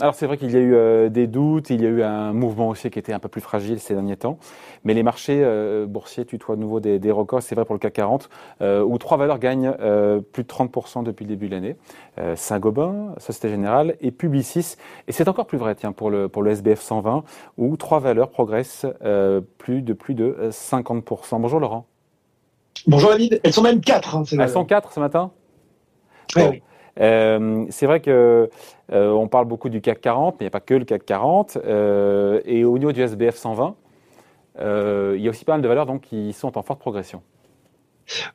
Alors c'est vrai qu'il y a eu euh, des doutes, il y a eu un mouvement aussi qui était un peu plus fragile ces derniers temps, mais les marchés euh, boursiers tutoient de nouveau des, des records, c'est vrai pour le CAC 40, euh, où trois valeurs gagnent plus de 30% depuis le début de l'année. Saint-Gobain, Société Générale et Publicis, et c'est encore plus vrai tiens, pour, le, pour le SBF 120, où trois valeurs progressent plus de plus de 50%. Bonjour Laurent. Bonjour David, elles sont même quatre. Hein, elles sont quatre ce matin? Oui. Euh, c'est vrai que euh, on parle beaucoup du CAC 40, mais il n'y a pas que le CAC 40. Euh, et au niveau du SBF 120, il y a aussi pas mal de valeurs donc, qui sont en forte progression.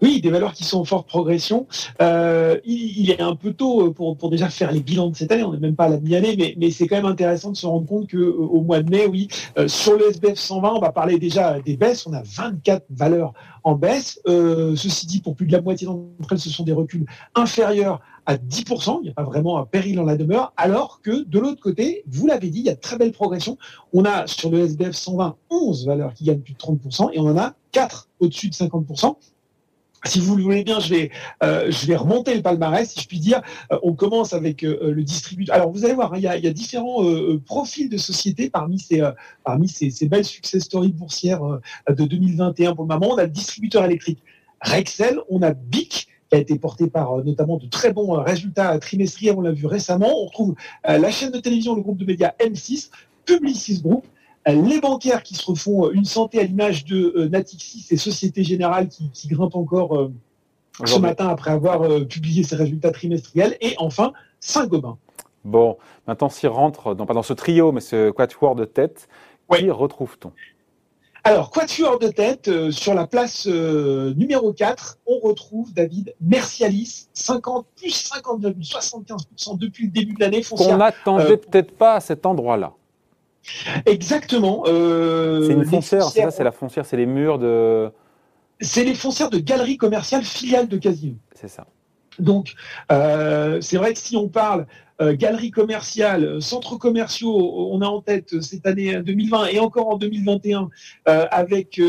Oui, des valeurs qui sont en forte progression. il, est un peu tôt pour, pour, déjà faire les bilans de cette année. On n'est même pas à la mi-année, mais, mais c'est quand même intéressant de se rendre compte qu'au mois de mai, oui, sur le SBF 120, on va parler déjà des baisses. On a 24 valeurs en baisse. ceci dit, pour plus de la moitié d'entre elles, ce sont des reculs inférieurs à 10%, il n'y a pas vraiment un péril dans la demeure, alors que de l'autre côté, vous l'avez dit, il y a de très belle progression. On a sur le SBF 120 11 valeurs qui gagnent plus de 30% et on en a 4 au-dessus de 50%. Si vous le voulez bien, je vais, euh, je vais remonter le palmarès, si je puis dire. Euh, on commence avec euh, le distributeur. Alors, vous allez voir, hein, il, y y a, différents profils de sociétés parmi ces, parmi ces, ces, belles success stories boursières de 2021 pour le moment. On a le distributeur électrique Rexel, on a BIC, qui a été porté par euh, notamment de très bons euh, résultats trimestriels, on l'a vu récemment. On retrouve euh, la chaîne de télévision, le groupe de médias M6, Publicis Group, les bancaires qui se refont une santé à l'image de Natixis et Société Générale qui, qui grimpent encore ce matin après avoir publié ses résultats trimestriels, et enfin Saint-Gobain. Bon, maintenant s'y rentre, non pas dans ce trio, mais ce quatuor de tête, qui retrouve-t-on? Alors, quatuor de tête, euh, sur la place euh, numéro 4, on retrouve David Mercialis, 50 plus 50,75% depuis le début de l'année. Qu'on n'attendait euh, peut-être pas à cet endroit-là. Exactement. c'est une foncière, c'est ça, c'est la foncière, c'est les murs de. C'est les foncières de galeries commerciales filiales de Casino. C'est ça. Donc, c'est vrai que si on parle euh, galeries commerciales, euh, centres commerciaux, on a en tête cette année 2020 et encore en 2021 euh, avec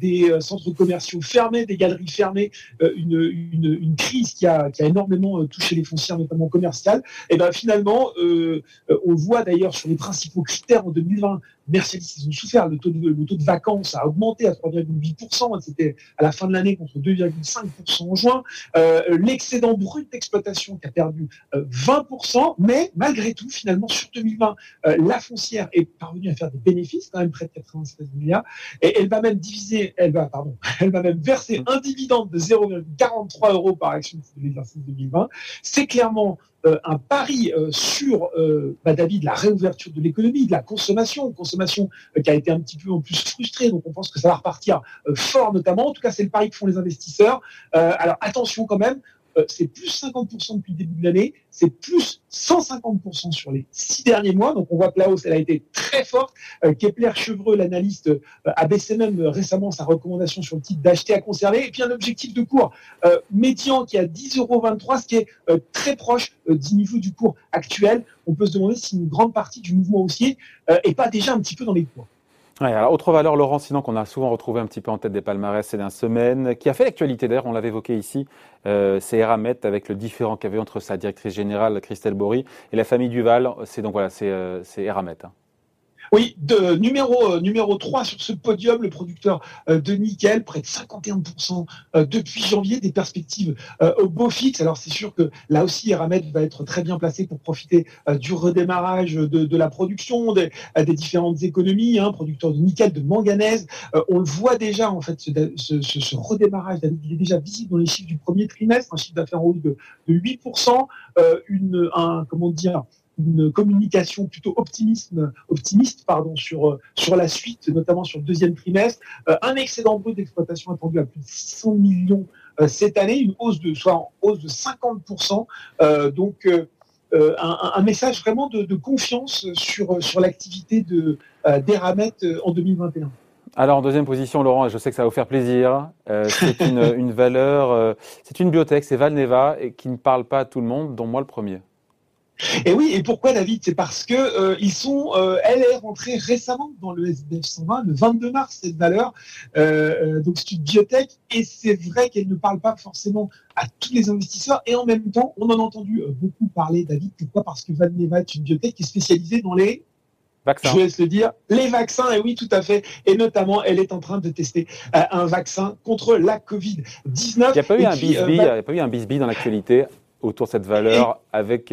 des centres commerciaux fermés, des galeries fermées, une, une, une, crise qui a, qui a énormément touché les foncières, notamment commerciales. Et ben finalement, on voit d'ailleurs sur les principaux critères en 2020 Mercedes, ils ont souffert. Le taux de, le taux de vacances a augmenté à 3,8%. C'était à la fin de l'année contre 2,5% en juin. Euh, L'excédent brut d'exploitation qui a perdu 20%. Euh, mais malgré tout, finalement, sur 2020, euh, la foncière est parvenue à faire des bénéfices, quand même près de 96 milliards. Et elle va même diviser, elle va, pardon, elle va même verser un dividende de 0,43 euros par action de l'exercice 2020. C'est clairement un pari euh, sur, euh, bah, David, la réouverture de l'économie, de la consommation, consommation qui a été un petit peu en plus frustrée, donc on pense que ça va repartir fort notamment. En tout cas, c'est le pari que font les investisseurs. alors attention quand même, euh, c'est plus 50% depuis le début de l'année, c'est plus 150% sur les six derniers mois. Donc on voit que la hausse, elle a été très forte. Euh, Kepler Chevreux, l'analyste, euh, a baissé même récemment sa recommandation sur le titre d'acheter à conserver. Et puis un objectif de cours médian qui est à 10,23 euros, ce qui est très proche du niveau du cours actuel. On peut se demander si une grande partie du mouvement haussier est pas déjà un petit peu dans les cours autre valeur, Laurent, sinon qu'on a souvent retrouvé un petit peu en tête des palmarès ces dernières semaines, qui a fait l'actualité d'ailleurs, on l'avait évoqué ici, euh, c'est Eramet avec le différent qu'il y avait entre sa directrice générale, Christelle Bory, et la famille Duval. C'est donc voilà, c'est euh, Eramet. Hein. Oui, de, numéro, euh, numéro 3 sur ce podium, le producteur euh, de nickel, près de 51% euh, depuis janvier, des perspectives au beau fixe. Alors c'est sûr que là aussi, Eramet va être très bien placé pour profiter du redémarrage de, de la production, des, différentes économies, hein, producteur de nickel, de manganèse. on le voit déjà, en fait, ce, ce, ce, redémarrage, il est déjà visible dans les chiffres du premier trimestre, un chiffre d'affaires en hausse de, de 8%, une, un, comment dire, une communication plutôt optimiste, optimiste pardon, sur, sur la suite, notamment sur le deuxième trimestre. Euh, un excédent brut d'exploitation attendu à plus de 600 millions euh, cette année, une hausse de, soit en hausse de 50%. Euh, donc, un, message vraiment de, confiance sur, sur l'activité de d'Eramet en 2021. Alors en deuxième position, Laurent, je sais que ça va vous faire plaisir. c'est une, une, valeur, c'est une biotech, c'est Valneva, et qui ne parle pas à tout le monde, dont moi le premier. Et oui, et pourquoi David? C'est parce que euh, ils sont, euh, elle est rentrée récemment dans le SBF 120 le 22 mars cette valeur. Euh, donc c'est une biotech et c'est vrai qu'elle ne parle pas forcément à tous les investisseurs et en même temps on en a entendu beaucoup parler David. Pourquoi? Parce que Valneva est une biotech qui est spécialisée dans les Vaccins. Je laisse le dire. Les vaccins, et oui, tout à fait. Et notamment, elle est en train de tester un vaccin contre la Covid-19. Il n'y a pas eu un bisbee, il a pas eu un bisbee dans l'actualité autour de cette valeur avec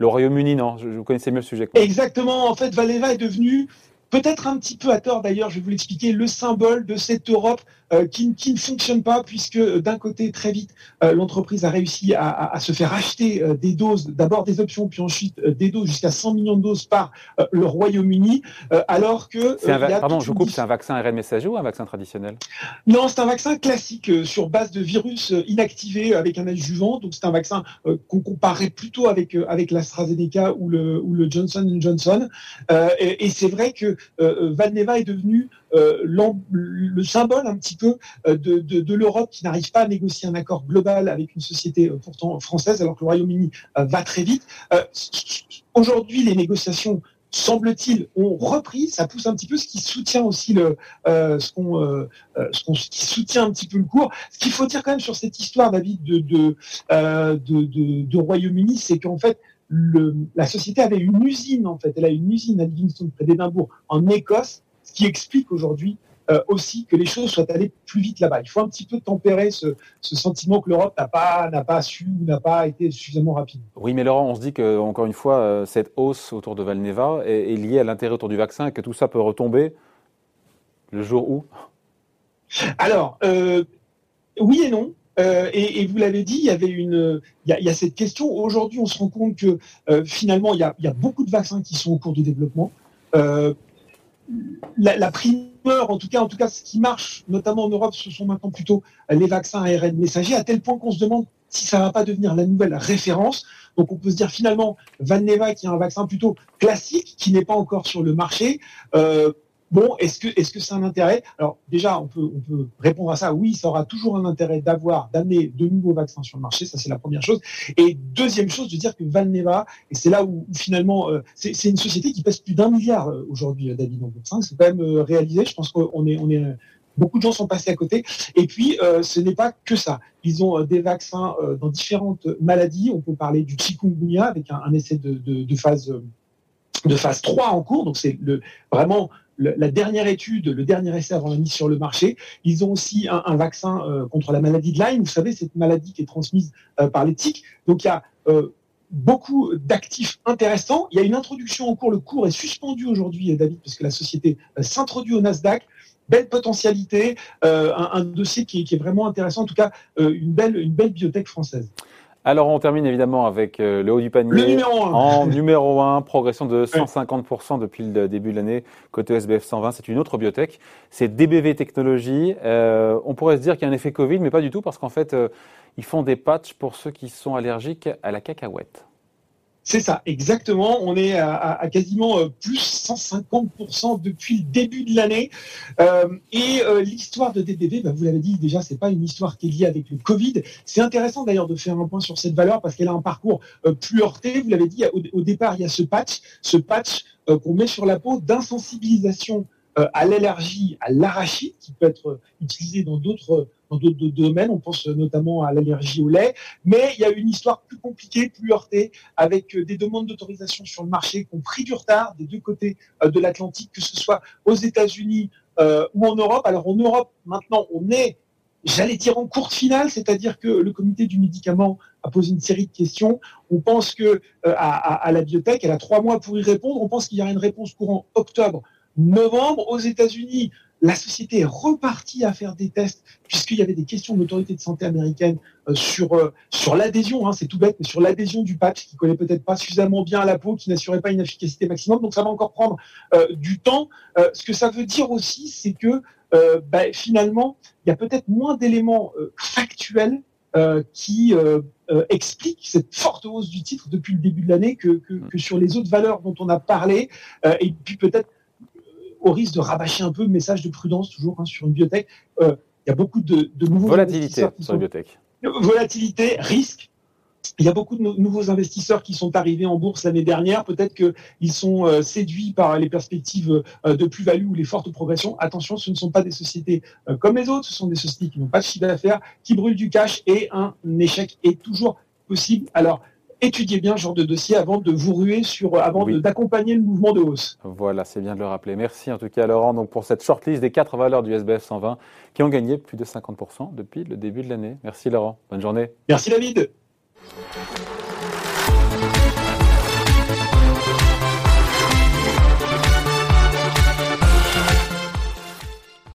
le Royaume-Uni, non je, Vous connaissez mieux le sujet. Exactement. En fait, Valeva est devenu peut-être un petit peu à tort d'ailleurs, je vais vous l'expliquer, le symbole de cette Europe euh, qui, ne fonctionne pas puisque euh, d'un côté très vite euh, l'entreprise a réussi à, se faire acheter des doses, d'abord des options puis ensuite des doses jusqu'à 100 millions de doses par le Royaume-Uni, alors que pardon, je coupe, c'est un vaccin ARN messager ou un vaccin traditionnel? Non, c'est un vaccin classique sur base de virus inactivé avec un adjuvant, donc c'est un vaccin qu'on comparait plutôt avec avec l'AstraZeneca ou le ou le Johnson Johnson, et, et c'est vrai que Valneva est devenu le symbole un petit euh, de, l'Europe qui n'arrive pas à négocier un accord global avec une société euh, pourtant française, alors que le Royaume-Uni euh, va très vite. Aujourd'hui, les négociations semble-t-il, ont repris. Ça pousse un petit peu, ce qui soutient aussi le, ce qu'on, qui soutient un petit peu le cours. Ce qu'il faut dire quand même sur cette histoire, David, de de, de, Royaume-Uni, c'est qu'en fait, le, la société avait une usine en fait. Elle a une usine à Livingston près d'Édimbourg en Écosse, ce qui explique aujourd'hui euh, aussi que les choses soient allées plus vite là-bas. Il faut un petit peu tempérer ce, sentiment que l'Europe n'a pas, n'a pas su ou n'a pas été suffisamment rapide. Oui, mais Laurent, on se dit que encore une fois, euh, cette hausse autour de Valneva est, liée à l'intérêt autour du vaccin et que tout ça peut retomber le jour où? Alors, euh, oui et non. et, vous l'avez dit, il y avait une, il y a, cette question. Aujourd'hui, on se rend compte que finalement, il y, a, il y, a, beaucoup de vaccins qui sont au cours du développement. La, la prime en tout cas, en tout cas, ce qui marche, notamment en Europe, ce sont maintenant plutôt les vaccins ARN messagers, à tel point qu'on se demande si ça va pas devenir la nouvelle référence. Donc, on peut se dire finalement, Valneva, qui est un vaccin plutôt classique, qui n'est pas encore sur le marché, euh, Bon, est-ce que est-ce que c'est un intérêt? Alors déjà, on peut on peut répondre à ça. Oui, ça aura toujours un intérêt d'avoir d'amener de nouveaux vaccins sur le marché. Ça, c'est la première chose. Et deuxième chose, de dire que Valneva, et c'est là où, finalement, euh, c'est une société qui pèse plus d'un milliard euh, aujourd'hui, euh, David en C'est quand même réalisé. Je pense qu'on est on est Beaucoup de gens sont passés à côté. Et puis, ce n'est pas que ça. Ils ont des vaccins dans différentes maladies. On peut parler du chikungunya avec un, essai de, de, de, phase de phase 3 en cours. Donc, c'est le, vraiment la dernière étude, le dernier essai avant la mise sur le marché. Ils ont aussi un, vaccin euh, contre la maladie de Lyme. Vous savez, cette maladie qui est transmise euh, par les tiques. Donc il y a euh, beaucoup d'actifs intéressants. Il y a une introduction en cours. Le cours est suspendu aujourd'hui, David, parce que la société s'introduit au Nasdaq belle potentialité, un, dossier qui est, vraiment intéressant, en tout cas une belle, une belle biotech française. Alors on termine évidemment avec euh, le haut du panier. Le numéro 1. En numéro 1, progression de 150% depuis le début de l'année côté SBF 120. C'est une autre biotech. C'est DBV Technologies. Euh, on pourrait se dire qu'il y a un effet Covid, mais pas du tout parce qu'en fait, euh, ils font des patchs pour ceux qui sont allergiques à la cacahuète. C'est ça, exactement. On est à, quasiment euh, plus 150% depuis le début de l'année. Euh, et euh, l'histoire de DDV, bah, vous l'avez dit déjà, c'est pas une histoire qui est liée avec le Covid. C'est intéressant d'ailleurs de faire un point sur cette valeur parce qu'elle a un parcours plus heurté. Vous l'avez dit, au, départ, il y a ce patch, ce patch qu'on met sur la peau d'insensibilisation à l'allergie à l'arachide, qui peut être utilisé dans d'autres dans d'autres domaines. On pense notamment à l'allergie au lait. Mais il y a une histoire plus compliquée, plus heurtée, avec euh, des demandes d'autorisation sur le marché qui ont pris du retard des deux côtés euh, de l'Atlantique, que ce soit aux États-Unis euh, ou en Europe. Alors en Europe, maintenant, on est J'allais dire en courte finale, c'est-à-dire que le comité du médicament a posé une série de questions. On pense que à, la biotech, elle a trois mois pour y répondre. On pense qu'il y aura une réponse courant octobre, novembre. Aux États-Unis, la société est repartie à faire des tests puisqu'il y avait des questions de l'autorité de santé américaine euh, sur euh, sur l'adhésion, hein, c'est tout bête, mais sur l'adhésion du patch qui connaît peut-être pas suffisamment bien la peau, qui n'assurait pas une efficacité maximum. Donc ça va encore prendre euh, du temps. ce que ça veut dire aussi, c'est que bah, finalement, il y a peut-être moins d'éléments factuels qui expliquent cette forte hausse du titre depuis le début de l'année que, que, que, sur les autres valeurs dont on a parlé. et puis peut-être au risque de rabâcher un peu le message de prudence toujours hein, sur une biotech. Euh, il y a beaucoup de, de nouveaux volatilité sur une biotech. Volatilité, risque. il y a beaucoup de nouveaux investisseurs qui sont arrivés en bourse l'année dernière. Peut-être qu'ils sont euh, séduits par les perspectives euh, de plus-value ou les fortes progressions. Attention, ce ne sont pas des sociétés euh, comme les autres. Ce sont des sociétés qui n'ont pas de chiffre d'affaires, qui brûlent du cash et un échec est toujours possible. Alors, étudiez bien ce genre de dossier avant de vous ruer sur, avant d'accompagner le mouvement de hausse. Voilà, c'est bien de le rappeler. Merci en tout cas Laurent donc pour cette shortlist des quatre valeurs du SBF 120 qui ont gagné plus de 50% depuis le début de l'année. Merci Laurent, bonne journée. Merci David.